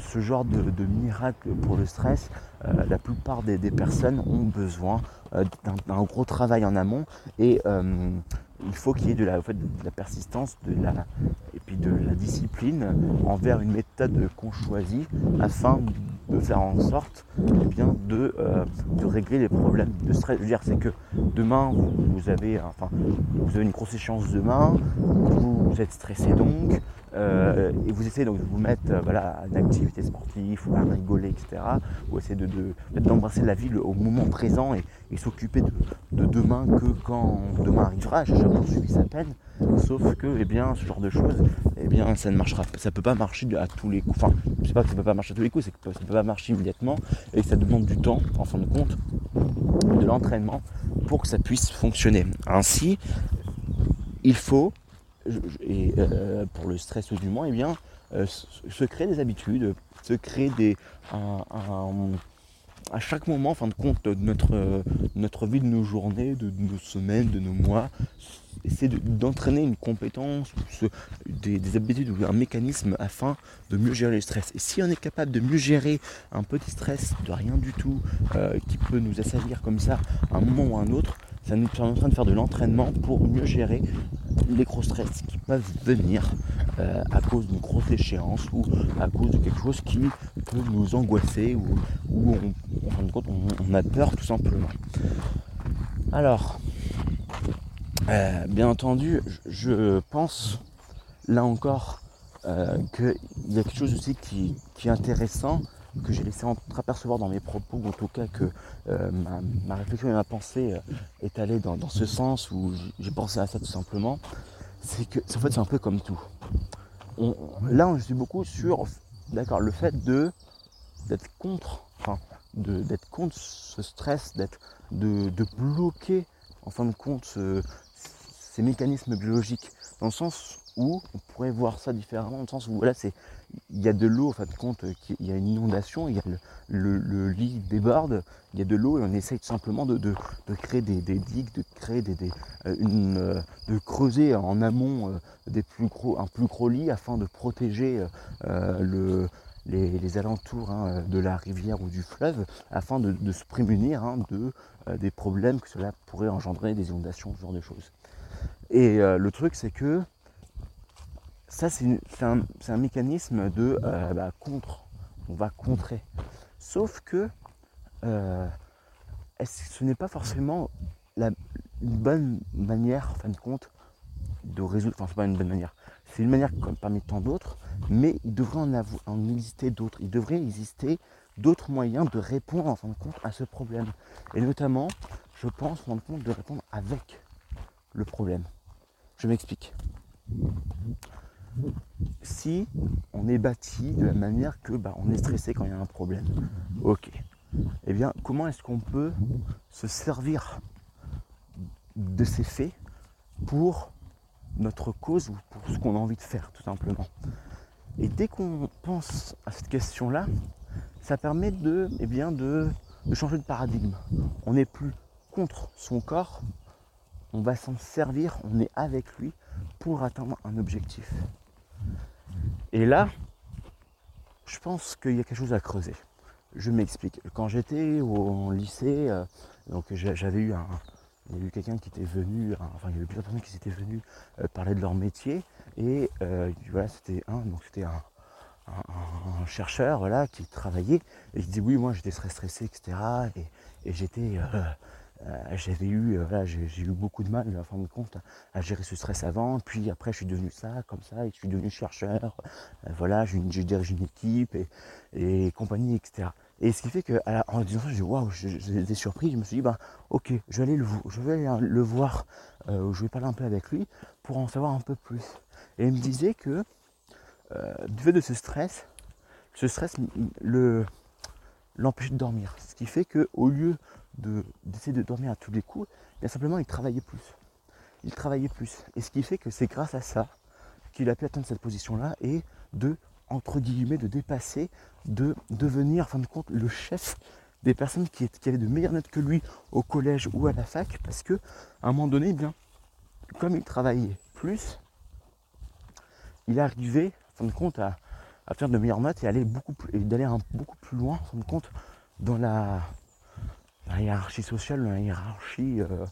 ce genre de, miracle pour le stress, euh, la plupart des, personnes ont besoin euh, d'un gros travail en amont et euh, il faut qu'il y ait de la, persistance de la, et puis de la discipline envers une méthode qu'on choisit afin de faire en sorte eh bien, de, régler les problèmes de stress. Je veux dire, c'est que demain, vous, avez, enfin, vous avez une grosse échéance demain, vous êtes stressé donc, euh, et vous essayez donc de vous mettre euh, à une activité sportive ou à rigoler, etc. Ou essayer d'embrasser de, la vie au moment présent et, s'occuper de, demain que quand demain arrivera, j'ai poursuivi sa peine. Sauf que eh bien, ce genre de choses, eh bien, ça ne marchera. Ça peut pas marcher à tous les coups. Enfin, je sais pas que ça peut pas marcher à tous les coups, c'est que ça peut pas marcher immédiatement et que ça demande du temps, en fin de compte, de l'entraînement pour que ça puisse fonctionner. Ainsi, il faut et euh, pour le stress du moins, eh bien, euh, se créer des habitudes, se créer des, à chaque moment, en fin de compte, de notre, vie, de nos journées, de nos semaines, de nos mois, essayer d'entraîner une compétence, des, habitudes ou un mécanisme afin de mieux gérer le stress. Et si on est capable de mieux gérer un petit stress de rien du tout, euh, qui peut nous assaillir comme ça à un moment ou à un autre, ça nous permet en train de faire de l'entraînement pour mieux gérer les gros stress qui peuvent venir euh, à cause d'une grosse échéance ou à cause de quelque chose qui peut nous angoisser ou, où on, a peur tout simplement. Alors, euh, bien entendu, je pense là encore euh, qu'il y a quelque chose aussi qui est intéressant que j'ai laissé entreapercevoir dans mes propos, ou en tout cas que euh, ma, réflexion et ma pensée euh, est allée dans, ce sens où j'ai pensé à ça tout simplement, c'est que en fait c'est un peu comme tout. là je suis beaucoup sur d'accord le fait de d'être contre, enfin, d'être contre ce stress, d'être, de, bloquer en fin de compte ces mécanismes biologiques, dans le sens où on pourrait voir ça différemment, dans le sens où c'est il y a de l'eau, en fin de compte, il y a une inondation, il y a le, lit déborde, il y a de l'eau et on essaye simplement de, créer des, digues, de créer des, euh, euh, de creuser en amont euh, des plus gros, un plus gros lit afin de protéger les, alentours hein, de la rivière ou du fleuve, afin de, se prémunir hein, de, des problèmes que cela pourrait engendrer, des inondations, ce genre de choses. Et le truc c'est que ça, c'est un, mécanisme de euh, bah, contre. On va contrer. Sauf que euh, ce n'est pas forcément la, une bonne manière, en fin de compte, de résoudre. Enfin, c'est pas une bonne manière. C'est une manière comme parmi tant d'autres, mais il devrait en, en exister d'autres. Il devrait exister d'autres moyens de répondre en fin de compte à ce problème. Et notamment, je pense en fin de compte de répondre avec le problème. Je m'explique si on est bâti de la manière que bah, on est stressé quand il y a un problème. Ok. Eh bien, comment est-ce qu'on peut se servir de ces faits pour notre cause ou pour ce qu'on a envie de faire, tout simplement? Et dès qu'on pense à cette question-là, ça permet de, eh bien, de, de changer de paradigme. On n'est plus contre son corps, on va s'en servir, on est avec lui pour atteindre un objectif. Et là, je pense qu'il y a quelque chose à creuser. Je m'explique. Quand j'étais au lycée, euh, donc j'avais eu un, il y a eu quelqu'un qui était venu, enfin il y avait plusieurs personnes qui étaient venues euh, parler de leur métier et euh, voilà c'était un, donc c'était un, chercheur voilà qui travaillait et qui dit oui moi j'étais très stressé etc et, j'étais j'avais eu, euh, j'ai eu beaucoup de mal, en fin de compte, à gérer ce stress avant. Puis après, je suis devenu ça, comme ça, et je suis devenu chercheur. Euh, voilà, j'ai dirigé une équipe et, compagnie, etc. Et ce qui fait que, en disant ça, j'ai waouh, j'étais surpris. Je me suis dit, bah, ok, je vais aller le, je vais le voir, je vais parler un peu avec lui pour en savoir un peu plus. Et il me disait que, du fait de ce stress, ce stress le l'empêche de dormir. Ce qui fait qu'au lieu d'essayer de, dormir à tous les coups, bien simplement il travaillait plus. Il travaillait plus. Et ce qui fait que c'est grâce à ça qu'il a pu atteindre cette position-là et de, entre guillemets, de dépasser, de devenir, en fin de compte, le chef des personnes qui, avaient de meilleures notes que lui au collège ou à la fac, parce que à un moment donné, eh bien, comme il travaillait plus, il arrivait, en fin de compte, à, faire de meilleures notes et d'aller beaucoup plus loin, fin de compte, dans la, hiérarchie sociale, la hiérarchie, euh,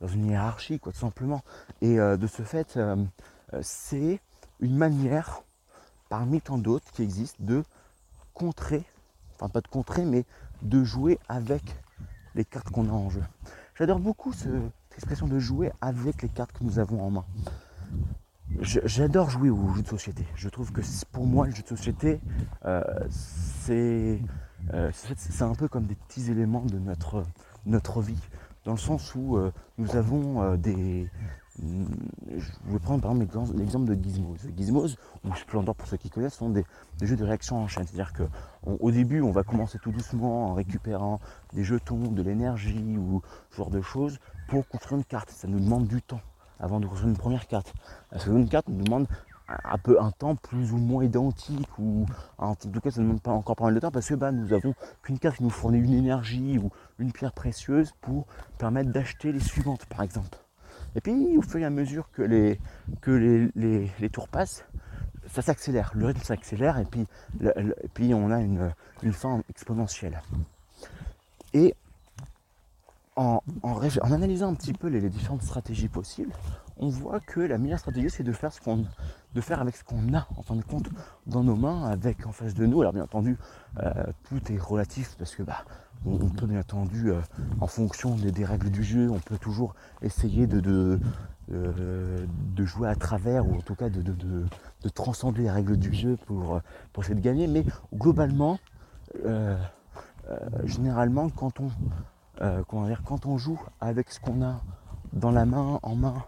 dans une hiérarchie, tout simplement. Et euh, de ce fait, euh, c'est une manière, parmi tant d'autres qui existent, de contrer, enfin pas de contrer, mais de jouer avec les cartes qu'on a en jeu. J'adore beaucoup cette expression de jouer avec les cartes que nous avons en main. J'adore jouer aux jeux de société. Je trouve que pour moi, le jeu de société, c'est euh, c'est un peu comme des petits éléments de notre, notre vie, dans le sens où euh, nous avons euh, des... Je vais prendre par exemple l'exemple de Gizmos. Gizmos ou Splendor pour ceux qui connaissent sont des, jeux de réaction en chaîne. C'est-à-dire qu'au début on va commencer tout doucement en récupérant des jetons, de l'énergie ou ce genre de choses pour construire une carte. Ça nous demande du temps avant de construire une première carte. La seconde carte nous demande un peu un temps plus ou moins identique ou en tout cas ça ne demande pas encore pas mal de temps parce que bah, nous avons qu'une carte qui nous fournit une énergie ou une pierre précieuse pour permettre d'acheter les suivantes par exemple. Et puis au fur et à mesure que les, que les, les, tours passent, ça s'accélère, le rythme s'accélère et puis, et puis on a une, une fin exponentielle. En, analysant un petit peu les, différentes stratégies possibles, on voit que la meilleure stratégie c'est de faire ce qu'on de faire avec ce qu'on a en fin de compte dans nos mains, avec en face de nous. Alors bien entendu, euh, tout est relatif parce que bah on, peut bien entendu, euh, en fonction des, règles du jeu, on peut toujours essayer de, de, euh, jouer à travers ou en tout cas de, de, transcender les règles du jeu pour, pour essayer de gagner. Mais globalement, généralement quand on euh, quand on joue avec ce qu'on a dans la main, en main,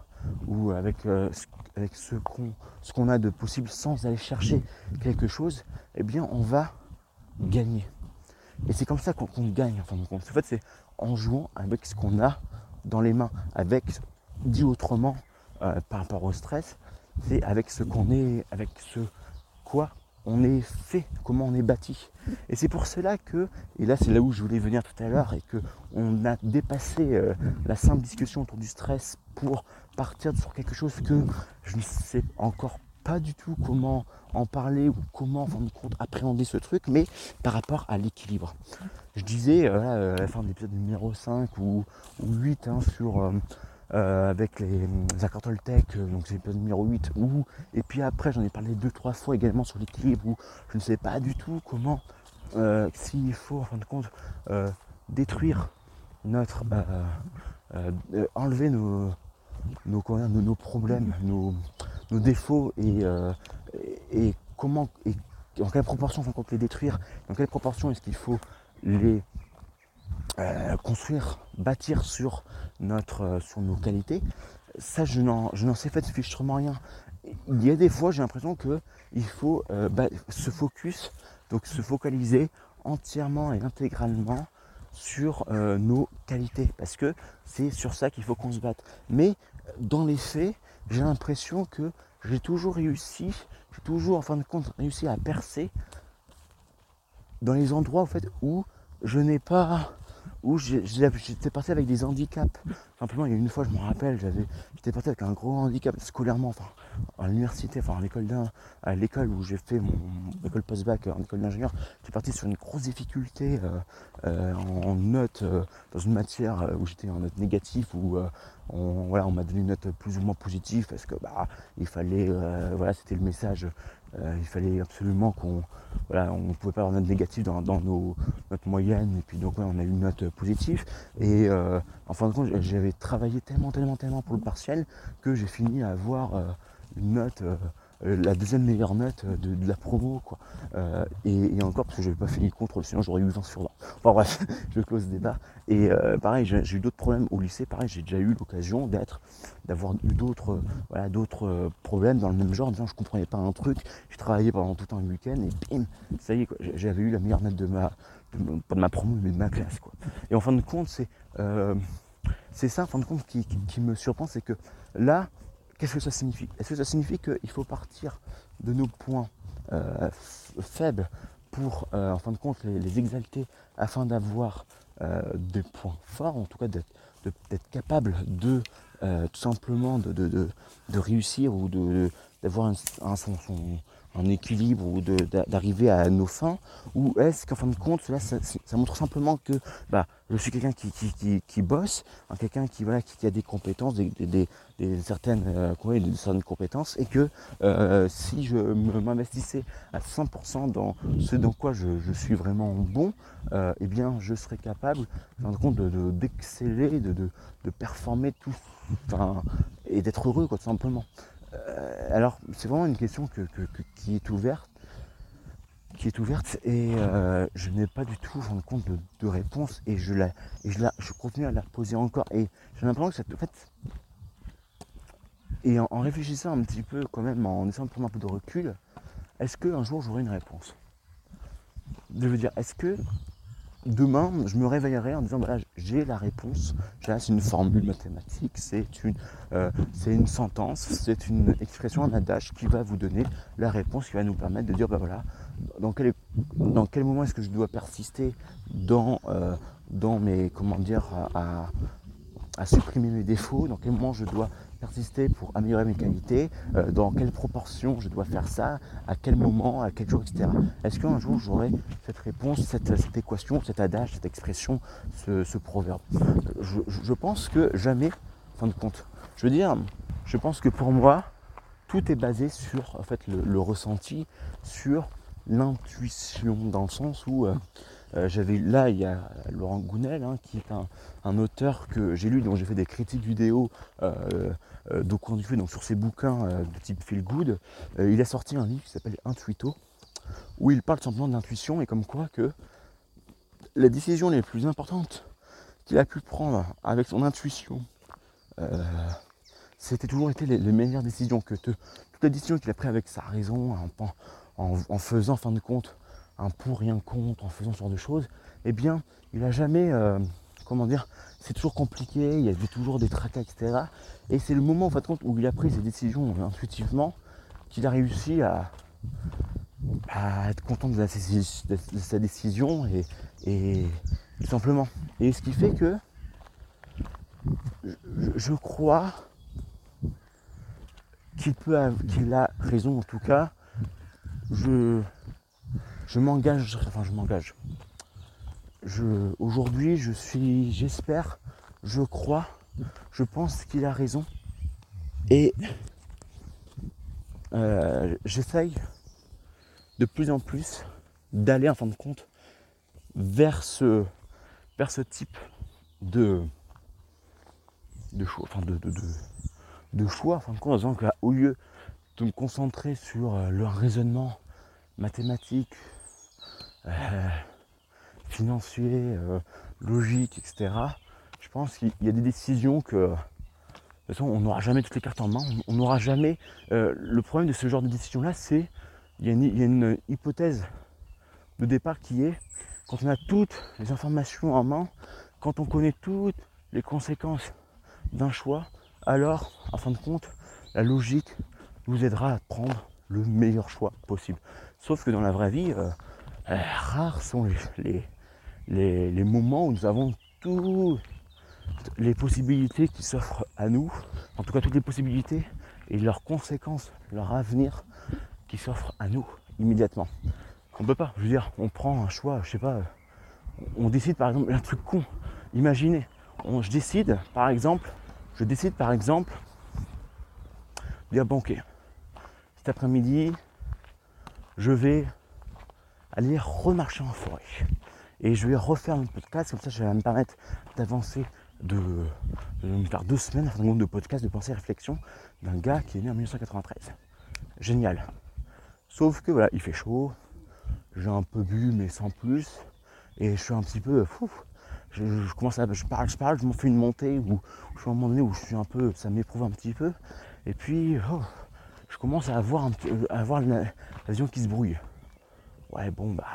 ou avec, euh, avec ce qu'on a de possible sans aller chercher quelque chose, eh bien on va gagner. Et c'est comme ça qu'on gagne. En fait, c'est en jouant avec ce qu'on a dans les mains, avec, dit autrement, euh, par rapport au stress, c'est avec ce qu'on est, avec ce quoi on est fait, comment on est bâti. Et c'est pour cela que, et là c'est là où je voulais venir tout à l'heure, et que on a dépassé euh, la simple discussion autour du stress pour partir sur quelque chose que je ne sais encore pas du tout comment en parler ou comment appréhender ce truc, mais par rapport à l'équilibre. Je disais euh, à la fin de l'épisode numéro 5 ou, 8 hein, sur euh, euh, avec les, accords Toltec, donc c'est l'épisode numéro 8, ou et puis après j'en ai parlé deux trois fois également sur l'équilibre où je ne sais pas du tout comment s'il faut en fin de compte détruire notre enlever nos nos, problèmes, nos, défauts et, euh, comment et en quelle proportion faut les détruire, dans quelle proportion est-ce qu'il faut les euh, construire, bâtir sur, notre, euh, sur nos qualités, ça je n'en, je n'en sais fait fichtrement rien. Il y a des fois j'ai l'impression qu'il faut se focus, donc se focaliser entièrement et intégralement sur nos qualités parce que c'est sur ça qu'il faut qu'on se batte. Mais dans les faits, j'ai l'impression que j'ai toujours réussi, j'ai toujours en fin de compte réussi à percer dans les endroits en fait, où je n'ai pas où j'étais parti avec des handicaps. Simplement, il y a une fois, je me rappelle, j'étais parti avec un gros handicap scolairement, enfin, à l'université, enfin, à l'école à l'école où j'ai fait mon, école post-bac en école d'ingénieur, j'étais parti sur une grosse difficulté euh, euh, en, note euh, dans une matière où j'étais en note négative, où on, voilà, on m'a donné une note plus ou moins positive parce que bah, il fallait, voilà, c'était le message euh, il fallait absolument qu'on voilà, on ne pouvait pas avoir une note négative dans, nos, notre moyenne et puis donc on a eu une note positive. Et euh, en fin de compte j'avais travaillé tellement tellement tellement pour le partiel que j'ai fini à avoir euh, une note la deuxième meilleure note de, la promo quoi. Euh, et, encore parce que je n'avais pas fait le contrôle, sinon j'aurais eu 20 sur 20. Enfin bref, je close le débat. Et euh, pareil, j'ai eu d'autres problèmes au lycée, pareil, j'ai déjà eu l'occasion d'être, d'avoir eu d'autres voilà, d'autres problèmes dans le même genre, en disant je comprenais pas un truc, j'ai travaillé pendant tout un week-end et bim, ça y est, j'avais eu la meilleure note de ma, pas de ma promo, mais de ma classe. Quoi. Et en fin de compte, c'est c'est ça en fin de compte qui me surprend, c'est que là, Qu'est-ce que ça signifie? Est-ce que ça signifie qu'il faut partir de nos points euh, faibles pour, euh, en fin de compte, les, exalter afin d'avoir euh, des points forts, en tout cas d'être capable de tout simplement de, réussir ou d'avoir un, son, un équilibre ou d'arriver à nos fins Ou est-ce qu'en fin de compte, cela, ça, montre simplement que bah, je suis quelqu'un qui, qui, bosse, hein, quelqu'un qui, voilà, qui, a des compétences, des, certaines, euh, certaines compétences, et que euh, si je m'investissais à 100% dans ce dans quoi je, suis vraiment bon, euh, eh bien je serais capable, en fin de compte, d'exceller, de, de, performer tout, et d'être heureux, tout simplement. Euh, alors, c'est vraiment une question qui est ouverte, qui est ouverte et euh, je n'ai pas du tout rendu compte de, réponse et je la, je la, je continue à la poser encore et j'ai l'impression que cette, en fait, et en, réfléchissant un petit peu quand même, en essayant de prendre un peu de recul, est-ce qu'un jour j'aurai une réponse? Je veux dire, est-ce que demain, je me réveillerai en disant voilà, j'ai la réponse. C'est une formule mathématique, c'est une, euh, sentence, c'est une expression, un adage qui va vous donner la réponse, qui va nous permettre de dire bah voilà, dans quel, dans quel moment est-ce que je dois persister dans, euh, mes comment dire à supprimer mes défauts, dans quel moment je dois persister pour améliorer mes qualités, euh, dans quelle proportion je dois faire ça, à quel moment, à quel jour, etc. Est-ce qu'un jour j'aurai cette réponse, cette, équation, cet adage, cette expression, ce, proverbe? Je, pense que jamais, fin de compte. Je veux dire, je pense que pour moi, tout est basé sur en fait, le, ressenti, sur l'intuition, dans le sens où euh, euh, j'avais là, il y a Laurent Gounel, hein, qui est un, auteur que j'ai lu, dont j'ai fait des critiques vidéo euh, euh, du feu, donc sur ses bouquins euh, de type feel good. il a sorti un livre qui s'appelle Intuito, où il parle simplement d'intuition et comme quoi que les décisions les plus importantes qu'il a pu prendre avec son intuition, c'était toujours été les, meilleures décisions que toutes les décisions qu'il a prises avec sa raison, en, en, faisant en fin de compte un pour et un contre en faisant ce genre de choses, eh bien, il n'a jamais, euh, comment dire, c'est toujours compliqué, il y avait toujours des tracas, etc. Et c'est le moment en fait, où il a pris ses décisions intuitivement qu'il a réussi à, être content de, sa décision et, tout simplement. Et ce qui fait que je, crois qu'il peut qu'il a raison en tout cas. Je, je m'engage, enfin je m'engage. Je, aujourd'hui, je suis, j'espère, je crois, je pense qu'il a raison. Et euh, j'essaye de plus en plus d'aller en fin de compte vers ce, vers ce type de, de choix, enfin de, de, choix, en fin de compte, au lieu de me concentrer sur euh, le raisonnement mathématique, financier, euh, logique, etc. Je pense qu'il y a des décisions que, de toute façon, on n'aura jamais toutes les cartes en main. On n'aura jamais. Euh, le problème de ce genre de décision-là, c'est il y, a une hypothèse de départ qui est quand on a toutes les informations en main, quand on connaît toutes les conséquences d'un choix, alors, en fin de compte, la logique nous aidera à prendre le meilleur choix possible. Sauf que dans la vraie vie, euh, euh, rares sont les, moments où nous avons toutes les possibilités qui s'offrent à nous, en tout cas toutes les possibilités et leurs conséquences, leur avenir qui s'offrent à nous immédiatement. On peut pas, je veux dire, on prend un choix, je sais pas, on décide par exemple un truc con. Imaginez, je décide par exemple, je décide par exemple, dire bon ok, cet après-midi, je vais aller remarcher en forêt. Et je vais refaire mon podcast, comme ça ça va me permettre d'avancer, de, me faire deux semaines un nombre de podcast, de pensée et réflexion d'un gars qui est né en 1993. Génial. Sauf que voilà, il fait chaud, j'ai un peu bu mais sans plus, et je suis un petit peu fou. Je, commence à. Je parle, je parle, je m'en fais une montée où, je suis à un moment donné où je suis un peu. ça m'éprouve un petit peu. Et puis oh, je commence à avoir, un, à avoir la, vision qui se brouille ouais bon bah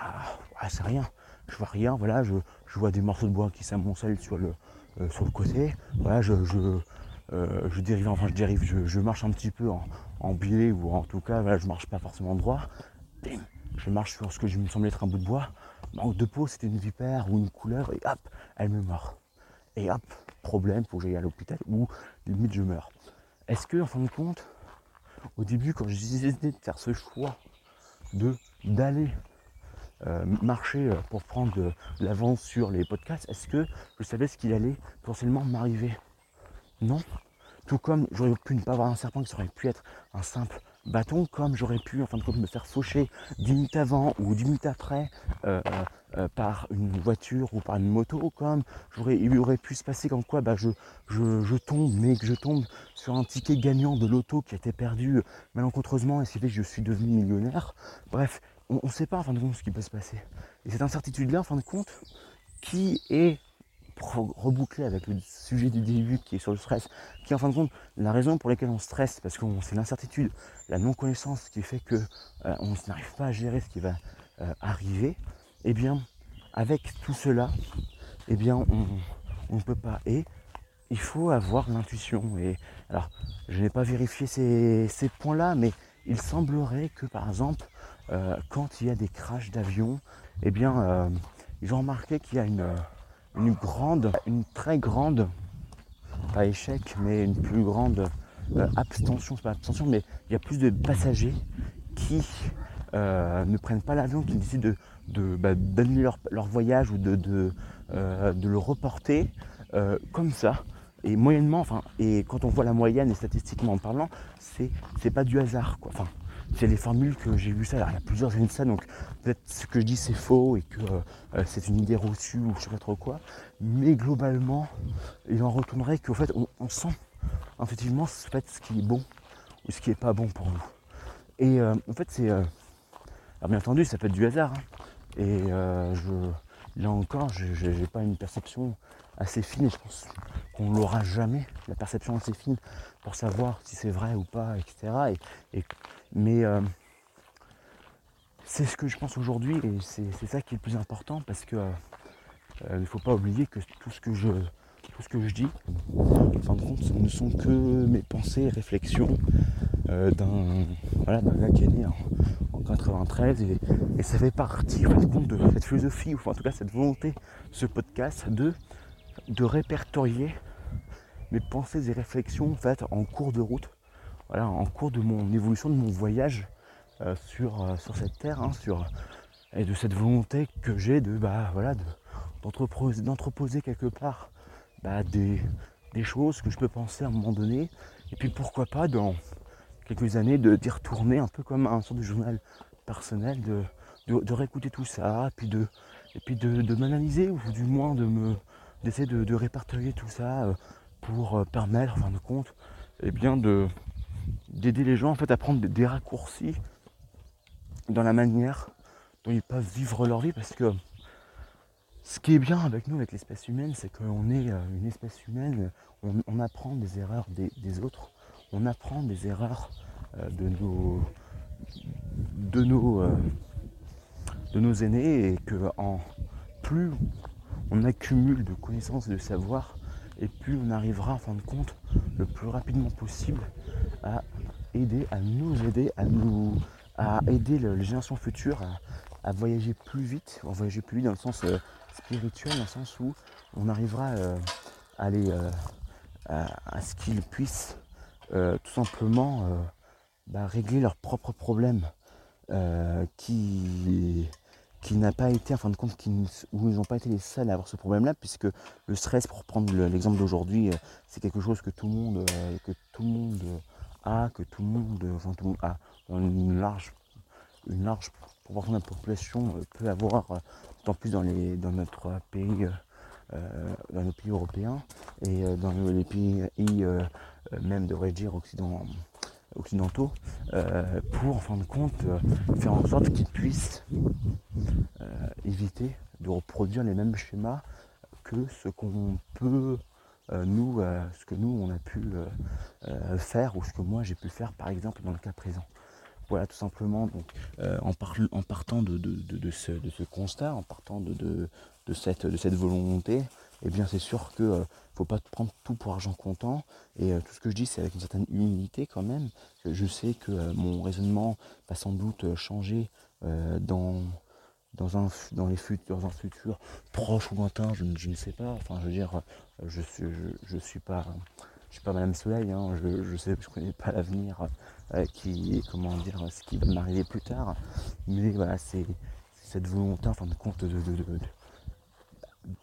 c'est rien. Je vois rien, voilà, je, vois des morceaux de bois qui s'amoncellent sur le, euh, sur le côté. Voilà, je, je, euh, je dérive, enfin je dérive, je, marche un petit peu en, en biais ou en tout cas voilà, je marche pas forcément droit. je marche sur ce que je me semble être un bout de bois. Manque de peau, c'était une vipère ou une couleur et hop, elle me mord. Et hop, problème, faut que j'aille à l'hôpital ou limite je meurs. Est-ce que en fin de compte, au début quand j'ai décidé de faire ce choix de d'aller euh, marcher euh, pour prendre l'avance sur les podcasts, est-ce que je savais ce qu'il allait potentiellement m'arriver? Non. Tout comme j'aurais pu ne pas avoir un serpent qui aurait pu être un simple bâton, comme j'aurais pu en fin de compte me faire faucher 10 minutes avant ou 10 minutes après euh, par une voiture ou par une moto, comme il aurait pu se passer comme quoi bah, je, je, tombe, mais que je tombe sur un ticket gagnant de l'auto qui a été perdu malencontreusement et c'est fait que je suis devenu millionnaire. Bref, on ne sait pas en fin de compte ce qui peut se passer. Et cette incertitude-là, en fin de compte, qui est rebouclée avec le sujet du début qui est sur le stress, qui est en fin de compte la raison pour laquelle on stresse, parce que c'est l'incertitude, la non-connaissance qui fait que euh, on n'arrive pas à gérer ce qui va euh, arriver, eh bien avec tout cela, eh bien on ne peut pas. Et il faut avoir l'intuition. Et alors, je n'ai pas vérifié ces points-là, mais il semblerait que par exemple, euh, quand il y a des crashs d'avions, eh bien, euh, ils ont remarqué qu'il y a une, une, grande, une très grande, pas échec, mais une plus grande euh, abstention, c'est pas abstention, mais il y a plus de passagers qui ne prennent pas l'avion, qui décident de, bah, d'annuler leur, voyage ou de, de, le reporter comme ça. Et moyennement, enfin, et quand on voit la moyenne et statistiquement en parlant, c'est, c'est pas du hasard. Quoi. C'est les formules que j'ai vu ça. Il y a plusieurs années de ça, donc peut-être ce que je dis c'est faux et que euh, c'est une idée reçue ou je sais pas trop quoi. Mais globalement, il en retournerait qu'au fait, on, sent effectivement fait, ce qui est bon ou ce qui est pas bon pour nous. Et euh, en fait, c'est. Euh, alors, bien entendu, ça peut être du hasard. Hein. Et je, là encore, j'ai pas une perception assez fine et je pense qu'on l'aura jamais, la perception assez fine pour savoir si c'est vrai ou pas, etc. Et, mais euh, c'est ce que je pense aujourd'hui et c'est ça qui est le plus important parce que il ne faut pas oublier que tout ce que je tout ce je dis, en fin de compte, ce ne sont que mes pensées et réflexions d'un voilà, gars qui est né en, 93 et, ça fait partie en compte de cette philosophie, ou en tout cas cette volonté, ce podcast, de, de répertorier mes pensées et réflexions faites en cours de route, voilà, en cours de mon évolution, de mon voyage euh, sur, euh, sur cette terre, hein, sur, et de cette volonté que j'ai de bah voilà d'entreposer quelque part bah, des, des, choses que je peux penser à un moment donné, et puis pourquoi pas dans quelques années d'y retourner un peu comme un sort de journal personnel, de, de, réécouter tout ça, puis de, et puis de, m'analyser, ou du moins de me d'essayer de, répertorier tout ça euh, pour permettre en fin de compte eh bien de d'aider les gens en fait à prendre des raccourcis dans la manière dont ils peuvent vivre leur vie parce que ce qui est bien avec nous, avec l'espèce humaine, c'est qu'on est euh, une espèce humaine, on, apprend des erreurs des, autres, on apprend des erreurs euh, de nos de nos euh, de nos aînés et que en plus on accumule de connaissances et de savoir et plus on arrivera en fin de compte le plus rapidement possible à aider, à nous aider, à nous à aider les générations futures à, voyager plus vite, à voyager plus vite dans le sens euh, spirituel, dans le sens où on arrivera à, aller, euh, à, ce qu'ils puissent tout simplement bah, régler leurs propres problèmes qui, qui n'a pas été, en fin de compte, qui, où ils n'ont pas été les seuls à avoir ce problème-là, puisque le stress, pour prendre l'exemple d'aujourd'hui, c'est quelque chose que tout le monde, que tout le monde a, que tout le monde, enfin tout le monde a. Une large, une large proportion de la population euh, peut avoir, euh, d'autant plus dans, les, dans notre pays, euh, dans nos pays européens et dans les pays même devrais dire occidentaux, pour en fin de compte faire en sorte qu'ils puissent éviter de reproduire les mêmes schémas que ce qu'on peut nous, ce que nous on a pu faire ou ce que moi j'ai pu faire par exemple dans le cas présent. Voilà, tout simplement, donc, euh, en, partant de, ce, constat, en partant de, cette, volonté, eh bien c'est sûr qu'il ne euh, faut pas prendre tout pour argent comptant. Et euh, tout ce que je dis, c'est avec une certaine humilité quand même. Je sais que mon raisonnement va sans doute changer dans, un, dans les futurs, un futur proche ou lointain, je, ne sais pas. Enfin, je veux dire, je suis, je, suis pas je suis pas Madame Soleil, hein. je, je sais, je connais pas l'avenir euh, qui, comment dire, ce qui va m'arriver plus tard. Mais voilà, c'est cette volonté, en fin de compte, de,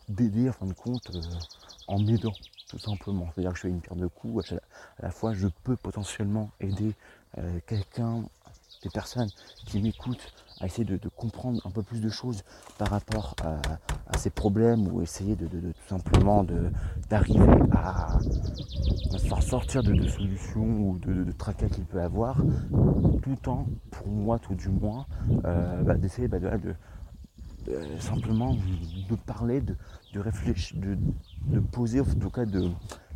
d'aider, en fin de compte, euh, en m'aidant, tout simplement. C'est-à-dire que je fais une pierre de coups, à, la fois je peux potentiellement aider euh, quelqu'un, des personnes qui m'écoutent à essayer de, comprendre un peu plus de choses par rapport à, ces problèmes ou essayer de, tout simplement d'arriver à, se faire sortir de, solutions ou de, tracas qu'il peut avoir, tout en, pour moi tout du moins, euh, bah, d'essayer bah, de, simplement de parler, de, réfléchir, de, poser, en tout cas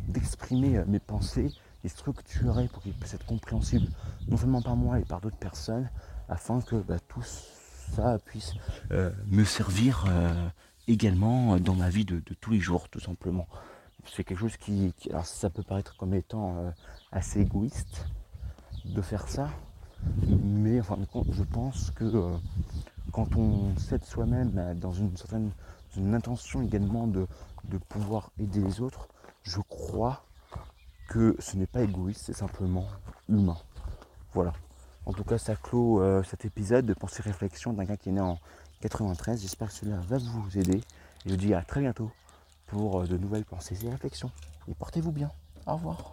d'exprimer mes pensées et structurer pour qu'il puisse être compréhensible non seulement par moi et par d'autres personnes afin que bah, tout ça puisse euh, me servir euh, également dans ma vie de, tous les jours, tout simplement. C'est quelque chose qui, alors ça peut paraître comme étant euh, assez égoïste de faire ça, mais enfin, je pense que quand on s'aide soi-même dans une certaine intention également de, de pouvoir aider les autres, je crois que ce n'est pas égoïste, c'est simplement humain. Voilà. En tout cas, ça clôt euh, cet épisode de pensée réflexion d'un gars qui est né en 93. J'espère que cela va vous aider. Et je vous dis à très bientôt pour euh, de nouvelles pensées et réflexions. Et portez-vous bien. Au revoir.